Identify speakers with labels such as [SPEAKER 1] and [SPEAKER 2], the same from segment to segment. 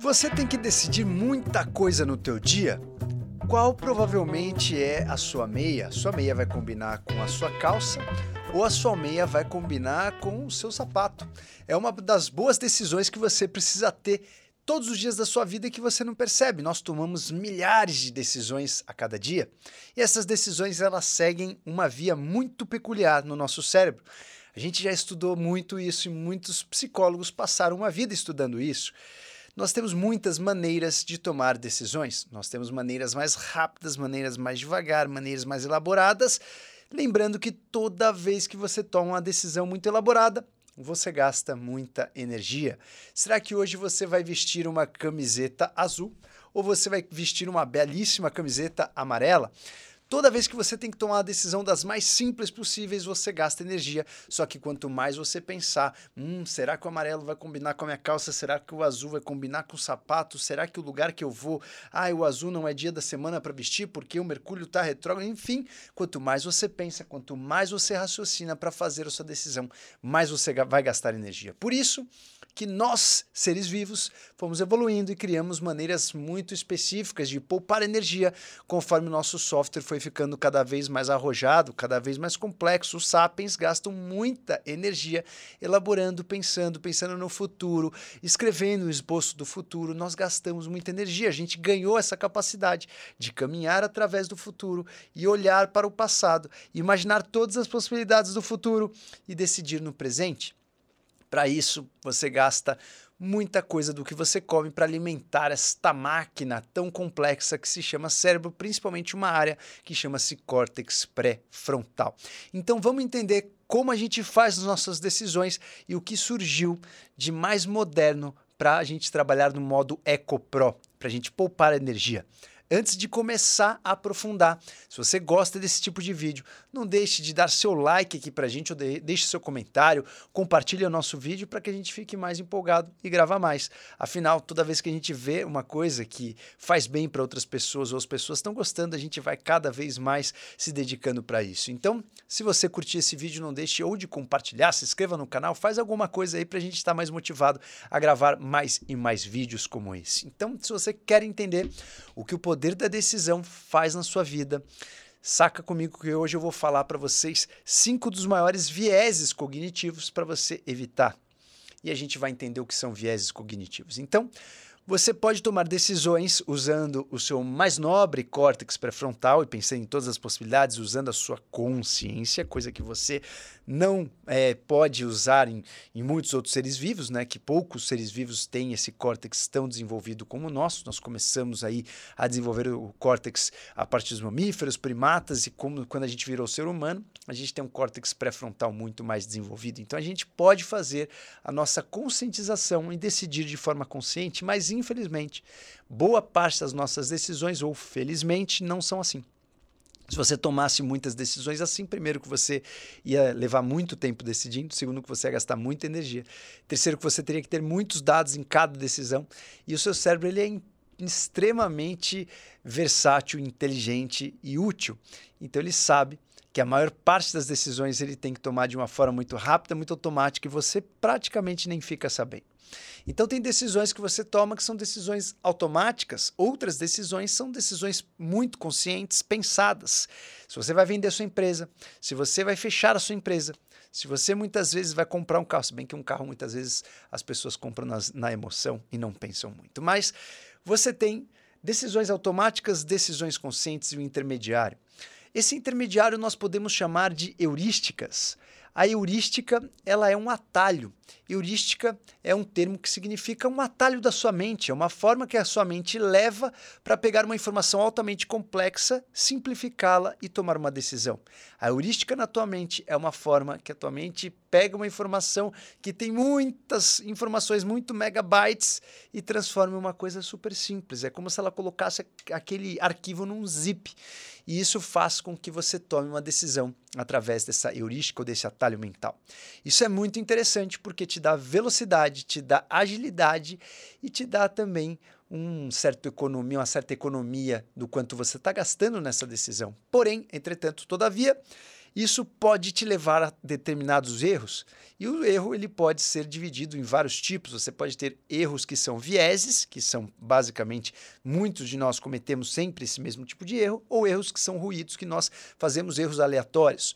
[SPEAKER 1] Você tem que decidir muita coisa no teu dia? Qual provavelmente é a sua meia? Sua meia vai combinar com a sua calça ou a sua meia vai combinar com o seu sapato? É uma das boas decisões que você precisa ter todos os dias da sua vida que você não percebe. Nós tomamos milhares de decisões a cada dia e essas decisões elas seguem uma via muito peculiar no nosso cérebro. A gente já estudou muito isso e muitos psicólogos passaram uma vida estudando isso. Nós temos muitas maneiras de tomar decisões. Nós temos maneiras mais rápidas, maneiras mais devagar, maneiras mais elaboradas. Lembrando que toda vez que você toma uma decisão muito elaborada, você gasta muita energia. Será que hoje você vai vestir uma camiseta azul ou você vai vestir uma belíssima camiseta amarela? Toda vez que você tem que tomar a decisão das mais simples possíveis, você gasta energia. Só que quanto mais você pensar, hum, será que o amarelo vai combinar com a minha calça? Será que o azul vai combinar com o sapato? Será que o lugar que eu vou, ah, o azul não é dia da semana para vestir porque o Mercúrio está retrógrado? Enfim, quanto mais você pensa, quanto mais você raciocina para fazer a sua decisão, mais você vai gastar energia. Por isso, que nós, seres vivos, fomos evoluindo e criamos maneiras muito específicas de poupar energia conforme o nosso software foi ficando cada vez mais arrojado, cada vez mais complexo. Os sapiens gastam muita energia elaborando, pensando, pensando no futuro, escrevendo o esboço do futuro. Nós gastamos muita energia. A gente ganhou essa capacidade de caminhar através do futuro e olhar para o passado, imaginar todas as possibilidades do futuro e decidir no presente. Para isso, você gasta muita coisa do que você come para alimentar esta máquina tão complexa que se chama cérebro, principalmente uma área que chama-se córtex pré-frontal. Então vamos entender como a gente faz as nossas decisões e o que surgiu de mais moderno para a gente trabalhar no modo EcoPro, para a gente poupar energia antes de começar a aprofundar. Se você gosta desse tipo de vídeo, não deixe de dar seu like aqui para a gente, ou de, deixe seu comentário, compartilhe o nosso vídeo para que a gente fique mais empolgado e gravar mais. Afinal, toda vez que a gente vê uma coisa que faz bem para outras pessoas ou as pessoas estão gostando, a gente vai cada vez mais se dedicando para isso. Então, se você curtir esse vídeo, não deixe ou de compartilhar, se inscreva no canal, faz alguma coisa aí para a gente estar mais motivado a gravar mais e mais vídeos como esse. Então, se você quer entender o que o poder poder da decisão faz na sua vida. Saca comigo que hoje eu vou falar para vocês cinco dos maiores vieses cognitivos para você evitar. E a gente vai entender o que são vieses cognitivos. Então, você pode tomar decisões usando o seu mais nobre córtex pré-frontal e pensando em todas as possibilidades, usando a sua consciência, coisa que você não é, pode usar em, em, muitos outros seres vivos, né? Que poucos seres vivos têm esse córtex tão desenvolvido como o nosso. Nós começamos aí a desenvolver o córtex a partir dos mamíferos, primatas e como quando a gente virou ser humano, a gente tem um córtex pré-frontal muito mais desenvolvido. Então a gente pode fazer a nossa conscientização e decidir de forma consciente, mas infelizmente, boa parte das nossas decisões, ou felizmente, não são assim. Se você tomasse muitas decisões assim, primeiro que você ia levar muito tempo decidindo, segundo que você ia gastar muita energia, terceiro que você teria que ter muitos dados em cada decisão, e o seu cérebro ele é extremamente versátil, inteligente e útil. Então ele sabe que a maior parte das decisões ele tem que tomar de uma forma muito rápida, muito automática e você praticamente nem fica sabendo. Então, tem decisões que você toma que são decisões automáticas, outras decisões são decisões muito conscientes, pensadas. Se você vai vender a sua empresa, se você vai fechar a sua empresa, se você muitas vezes vai comprar um carro, se bem que um carro muitas vezes as pessoas compram nas, na emoção e não pensam muito, mas você tem decisões automáticas, decisões conscientes e o intermediário. Esse intermediário nós podemos chamar de heurísticas. A heurística ela é um atalho. Heurística é um termo que significa um atalho da sua mente, é uma forma que a sua mente leva para pegar uma informação altamente complexa, simplificá-la e tomar uma decisão. A heurística na tua mente é uma forma que a tua mente pega uma informação que tem muitas informações, muito megabytes, e transforma em uma coisa super simples. É como se ela colocasse aquele arquivo num zip. E isso faz com que você tome uma decisão através dessa heurística ou desse atalho mental. Isso é muito interessante porque te dá velocidade, te dá agilidade e te dá também um certo economia, uma certa economia do quanto você está gastando nessa decisão. Porém, entretanto, todavia, Isso pode te levar a determinados erros, e o erro ele pode ser dividido em vários tipos. Você pode ter erros que são vieses, que são basicamente muitos de nós cometemos sempre esse mesmo tipo de erro, ou erros que são ruídos, que nós fazemos erros aleatórios.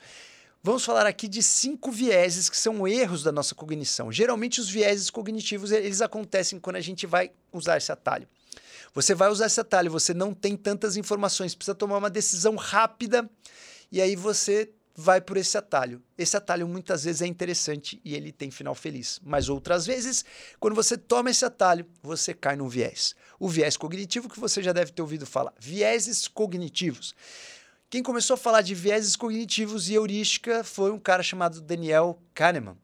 [SPEAKER 1] Vamos falar aqui de cinco vieses que são erros da nossa cognição. Geralmente os vieses cognitivos eles acontecem quando a gente vai usar esse atalho. Você vai usar esse atalho, você não tem tantas informações, precisa tomar uma decisão rápida e aí você vai por esse atalho. Esse atalho muitas vezes é interessante e ele tem final feliz, mas outras vezes, quando você toma esse atalho, você cai num viés. O viés cognitivo que você já deve ter ouvido falar. Vieses cognitivos. Quem começou a falar de vieses cognitivos e heurística foi um cara chamado Daniel Kahneman.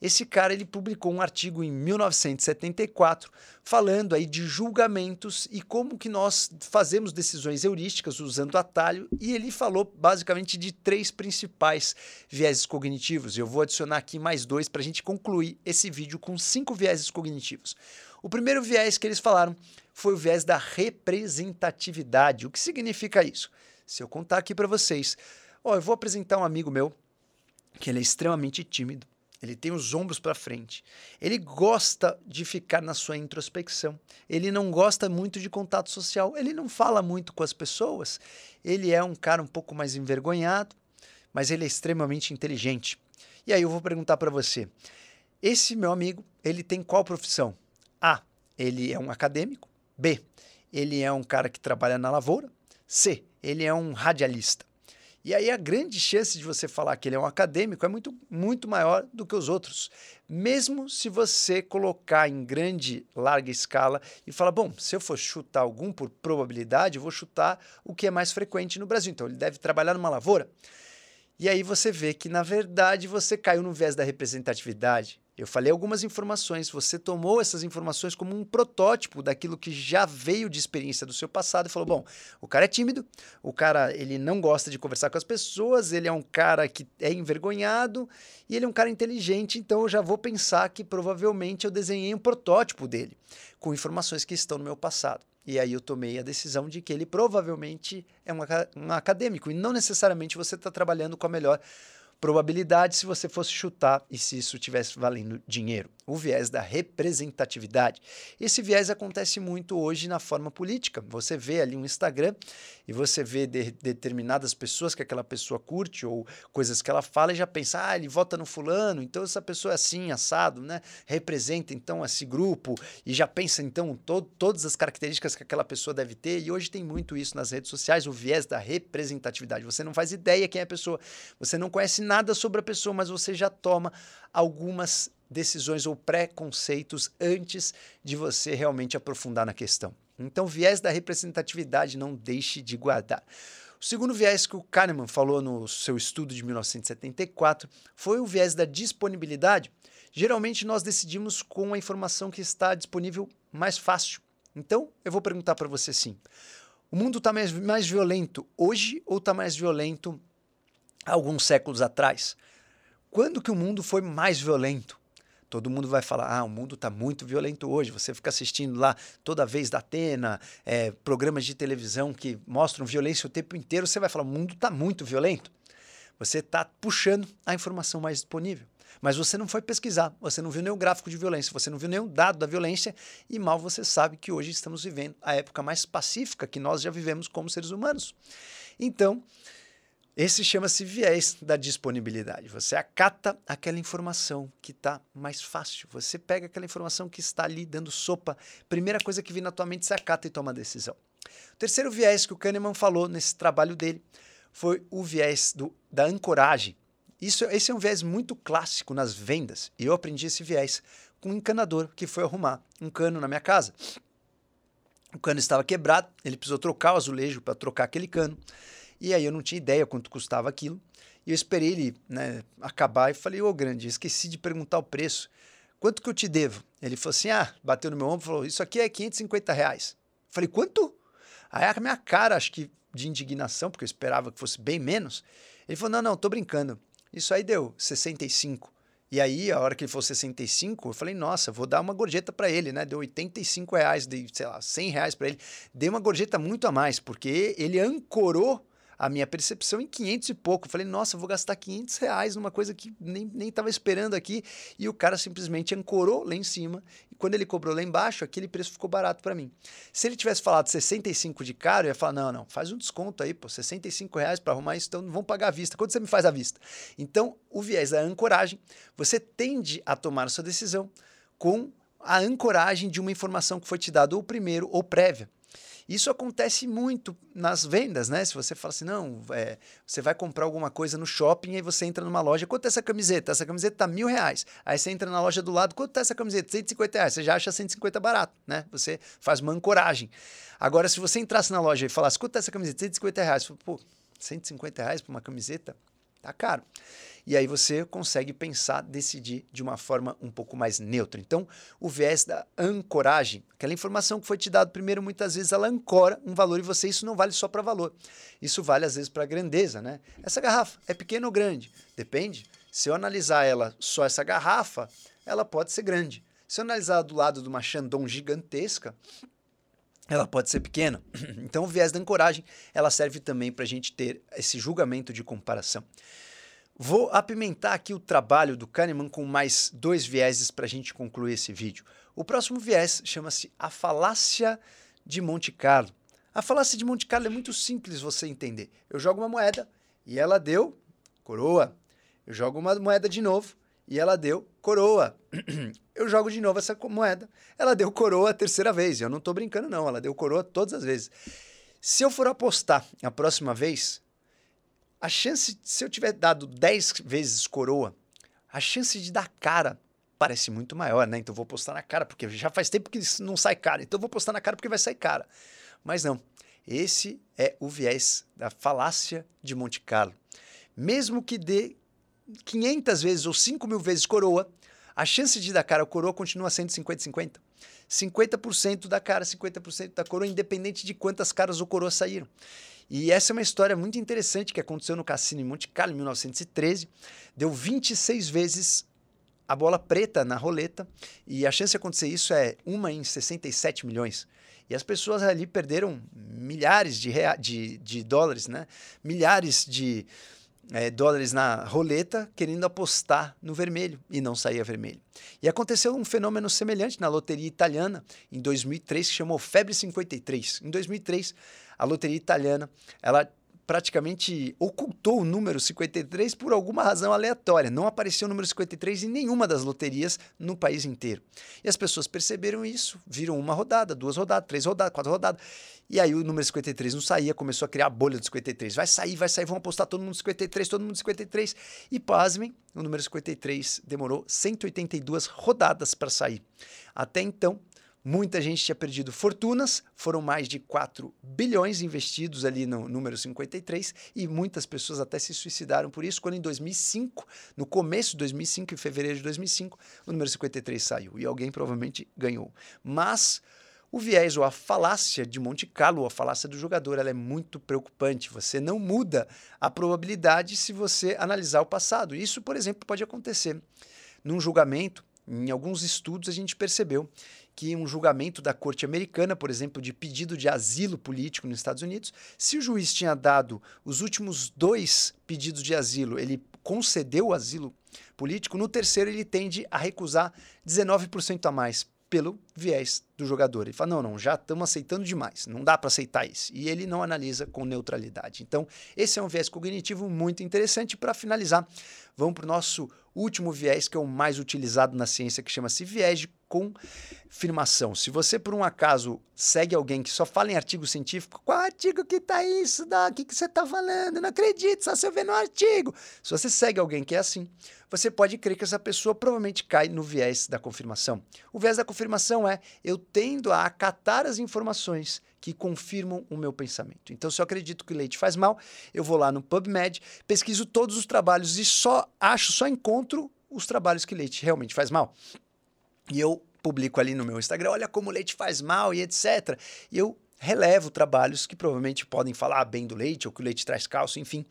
[SPEAKER 1] Esse cara ele publicou um artigo em 1974 falando aí de julgamentos e como que nós fazemos decisões heurísticas usando atalho e ele falou basicamente de três principais vieses cognitivos. Eu vou adicionar aqui mais dois para a gente concluir esse vídeo com cinco vieses cognitivos. O primeiro viés que eles falaram foi o viés da representatividade. O que significa isso? Se eu contar aqui para vocês, ó, eu vou apresentar um amigo meu que ele é extremamente tímido, ele tem os ombros para frente, ele gosta de ficar na sua introspecção, ele não gosta muito de contato social, ele não fala muito com as pessoas, ele é um cara um pouco mais envergonhado, mas ele é extremamente inteligente. E aí eu vou perguntar para você, esse meu amigo, ele tem qual profissão? A, ele é um acadêmico. B, ele é um cara que trabalha na lavoura. C, ele é um radialista. E aí a grande chance de você falar que ele é um acadêmico é muito, muito maior do que os outros. Mesmo se você colocar em grande, larga escala e falar, bom, se eu for chutar algum por probabilidade, eu vou chutar o que é mais frequente no Brasil. Então ele deve trabalhar numa lavoura. E aí você vê que, na verdade, você caiu no viés da representatividade. Eu falei algumas informações, você tomou essas informações como um protótipo daquilo que já veio de experiência do seu passado e falou: bom, o cara é tímido, o cara ele não gosta de conversar com as pessoas, ele é um cara que é envergonhado e ele é um cara inteligente, então eu já vou pensar que provavelmente eu desenhei um protótipo dele com informações que estão no meu passado. E aí eu tomei a decisão de que ele provavelmente é um, um acadêmico e não necessariamente você está trabalhando com a melhor probabilidade se você fosse chutar e se isso tivesse valendo dinheiro. O viés da representatividade. Esse viés acontece muito hoje na forma política. Você vê ali um Instagram e você vê de, determinadas pessoas que aquela pessoa curte ou coisas que ela fala e já pensa, ah, ele vota no fulano, então essa pessoa é assim, assado, né? Representa então esse grupo e já pensa então to todas as características que aquela pessoa deve ter. E hoje tem muito isso nas redes sociais, o viés da representatividade. Você não faz ideia quem é a pessoa, você não conhece nada sobre a pessoa, mas você já toma algumas decisões ou preconceitos antes de você realmente aprofundar na questão. Então, viés da representatividade não deixe de guardar. O segundo viés que o Kahneman falou no seu estudo de 1974 foi o viés da disponibilidade. Geralmente nós decidimos com a informação que está disponível mais fácil. Então, eu vou perguntar para você sim: o mundo está mais, mais violento hoje ou está mais violento alguns séculos atrás. Quando que o mundo foi mais violento? Todo mundo vai falar, ah, o mundo está muito violento hoje. Você fica assistindo lá toda vez da Atena, é, programas de televisão que mostram violência o tempo inteiro. Você vai falar, o mundo está muito violento. Você está puxando a informação mais disponível. Mas você não foi pesquisar, você não viu nenhum gráfico de violência, você não viu nenhum dado da violência, e mal você sabe que hoje estamos vivendo a época mais pacífica que nós já vivemos como seres humanos. Então, esse chama-se viés da disponibilidade. Você acata aquela informação que está mais fácil. Você pega aquela informação que está ali dando sopa. Primeira coisa que vem na tua mente, você acata e toma a decisão. O terceiro viés que o Kahneman falou nesse trabalho dele foi o viés do, da ancoragem. Isso, esse é um viés muito clássico nas vendas. E eu aprendi esse viés com um encanador que foi arrumar um cano na minha casa. O cano estava quebrado, ele precisou trocar o azulejo para trocar aquele cano. E aí eu não tinha ideia quanto custava aquilo. E eu esperei ele né, acabar e falei, ô oh, grande, esqueci de perguntar o preço. Quanto que eu te devo? Ele falou assim, ah, bateu no meu ombro e falou, isso aqui é 550 reais. falei, quanto? Aí a minha cara, acho que de indignação, porque eu esperava que fosse bem menos. Ele falou, não, não, tô brincando. Isso aí deu 65. E aí, a hora que ele falou 65, eu falei, nossa, vou dar uma gorjeta para ele, né? Deu 85 reais, dei, sei lá, 100 reais para ele. Dei uma gorjeta muito a mais, porque ele ancorou a minha percepção em 500 e pouco. falei, nossa, vou gastar 500 reais numa coisa que nem estava esperando aqui. E o cara simplesmente ancorou lá em cima. E quando ele cobrou lá embaixo, aquele preço ficou barato para mim. Se ele tivesse falado 65 de caro, eu ia falar, não, não, faz um desconto aí, pô, 65 reais para arrumar isso, então não vão pagar à vista. Quanto você me faz à vista? Então, o viés da ancoragem, você tende a tomar a sua decisão com a ancoragem de uma informação que foi te dada ou primeiro ou prévia. Isso acontece muito nas vendas, né? Se você fala assim, não, é, você vai comprar alguma coisa no shopping, aí você entra numa loja, quanto é essa camiseta? Essa camiseta tá mil reais. Aí você entra na loja do lado, quanto é essa camiseta? 150 reais. Você já acha 150 barato, né? Você faz uma ancoragem. Agora, se você entrasse na loja e falasse, quanto é essa camiseta? 150 reais. Pô, 150 reais para uma camiseta? Tá caro. E aí você consegue pensar, decidir de uma forma um pouco mais neutra. Então, o viés da ancoragem, aquela informação que foi te dada primeiro, muitas vezes ela ancora um valor e você, isso não vale só para valor. Isso vale às vezes para grandeza, né? Essa garrafa é pequena ou grande? Depende. Se eu analisar ela só essa garrafa, ela pode ser grande. Se eu analisar do lado de uma Chandon gigantesca, ela pode ser pequena. Então, o viés da ancoragem, ela serve também para a gente ter esse julgamento de comparação. Vou apimentar aqui o trabalho do Kahneman com mais dois vieses para a gente concluir esse vídeo. O próximo viés chama-se a falácia de Monte Carlo. A falácia de Monte Carlo é muito simples você entender. Eu jogo uma moeda e ela deu coroa. Eu jogo uma moeda de novo e ela deu coroa. Eu jogo de novo essa moeda, ela deu coroa a terceira vez. Eu não estou brincando, não, ela deu coroa todas as vezes. Se eu for apostar a próxima vez, a chance, se eu tiver dado 10 vezes coroa, a chance de dar cara parece muito maior, né? Então vou apostar na cara, porque já faz tempo que não sai cara. Então vou apostar na cara porque vai sair cara. Mas não. Esse é o viés da falácia de Monte Carlo. Mesmo que dê 500 vezes ou 5 mil vezes coroa, a chance de dar cara ou coroa continua sendo 50-50. 50% da cara, 50% da coroa, independente de quantas caras ou coroas saíram. E essa é uma história muito interessante que aconteceu no cassino em Monte Carlo em 1913. Deu 26 vezes a bola preta na roleta e a chance de acontecer isso é uma em 67 milhões. E as pessoas ali perderam milhares de, de, de dólares, né? milhares de é, dólares na roleta querendo apostar no vermelho e não saía vermelho. E aconteceu um fenômeno semelhante na loteria italiana em 2003 que chamou Febre 53. Em 2003, a loteria italiana, ela praticamente ocultou o número 53 por alguma razão aleatória. Não apareceu o número 53 em nenhuma das loterias no país inteiro. E as pessoas perceberam isso, viram uma rodada, duas rodadas, três rodadas, quatro rodadas. E aí o número 53 não saía, começou a criar a bolha do 53. Vai sair, vai sair, vão apostar todo mundo 53, todo mundo 53. E pasmem, o número 53 demorou 182 rodadas para sair. Até então, Muita gente tinha perdido fortunas, foram mais de 4 bilhões investidos ali no número 53 e muitas pessoas até se suicidaram por isso, quando em 2005, no começo de 2005, em fevereiro de 2005, o número 53 saiu e alguém provavelmente ganhou. Mas o viés ou a falácia de Monte Carlo, a falácia do jogador, ela é muito preocupante. Você não muda a probabilidade se você analisar o passado. Isso, por exemplo, pode acontecer num julgamento. Em alguns estudos a gente percebeu que um julgamento da corte americana, por exemplo, de pedido de asilo político nos Estados Unidos, se o juiz tinha dado os últimos dois pedidos de asilo, ele concedeu o asilo político, no terceiro ele tende a recusar 19% a mais pelo viés do jogador. Ele fala: não, não, já estamos aceitando demais, não dá para aceitar isso. E ele não analisa com neutralidade. Então, esse é um viés cognitivo muito interessante. Para finalizar, vamos para o nosso último viés, que é o mais utilizado na ciência, que chama-se viés de confirmação. Se você, por um acaso, segue alguém que só fala em artigo científico, qual artigo que tá isso, O que, que você tá falando? Não acredito, só se eu ver no artigo. Se você segue alguém que é assim, você pode crer que essa pessoa provavelmente cai no viés da confirmação. O viés da confirmação é eu tendo a acatar as informações que confirmam o meu pensamento. Então, se eu acredito que leite faz mal, eu vou lá no PubMed, pesquiso todos os trabalhos e só acho, só encontro os trabalhos que leite realmente faz mal. E eu publico ali no meu Instagram, olha como o leite faz mal e etc. E eu relevo trabalhos que provavelmente podem falar bem do leite ou que o leite traz cálcio, enfim.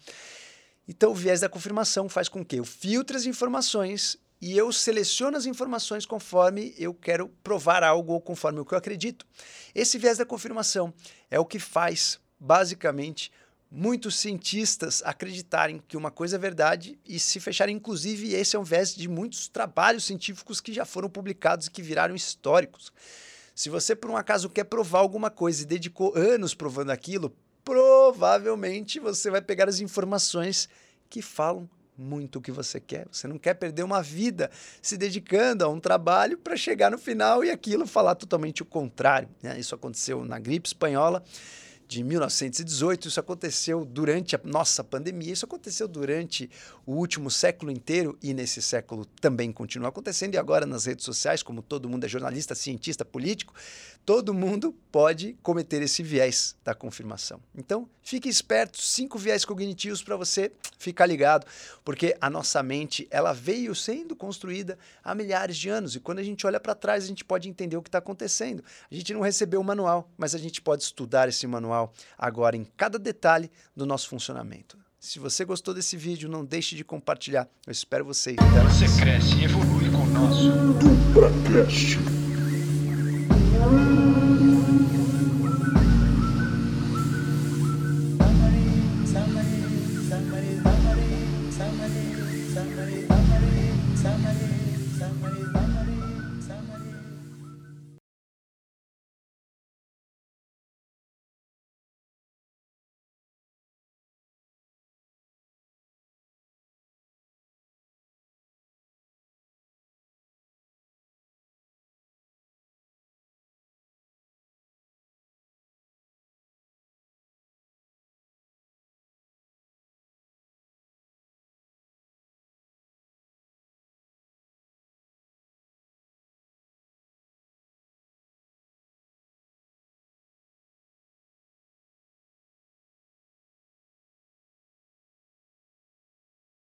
[SPEAKER 1] Então, o viés da confirmação faz com que eu filtre as informações e eu seleciono as informações conforme eu quero provar algo ou conforme o que eu acredito. Esse viés da confirmação é o que faz, basicamente, muitos cientistas acreditarem que uma coisa é verdade e se fecharem. Inclusive, esse é um viés de muitos trabalhos científicos que já foram publicados e que viraram históricos. Se você, por um acaso, quer provar alguma coisa e dedicou anos provando aquilo, provavelmente você vai pegar as informações que falam muito o que você quer. Você não quer perder uma vida se dedicando a um trabalho para chegar no final e aquilo falar totalmente o contrário. Né? Isso aconteceu na gripe espanhola de 1918. Isso aconteceu durante a nossa pandemia, isso aconteceu durante o último século inteiro e nesse século também continua acontecendo. E agora nas redes sociais, como todo mundo é jornalista, cientista, político, todo mundo pode cometer esse viés da confirmação. Então, fique esperto, cinco viés cognitivos para você ficar ligado, porque a nossa mente ela veio sendo construída há milhares de anos e quando a gente olha para trás a gente pode entender o que está acontecendo. A gente não recebeu o manual, mas a gente pode estudar esse manual agora em cada detalhe do nosso funcionamento. Se você gostou desse vídeo, não deixe de compartilhar. Eu espero vocês.
[SPEAKER 2] Você cresce e evolui com o nosso DupraCast.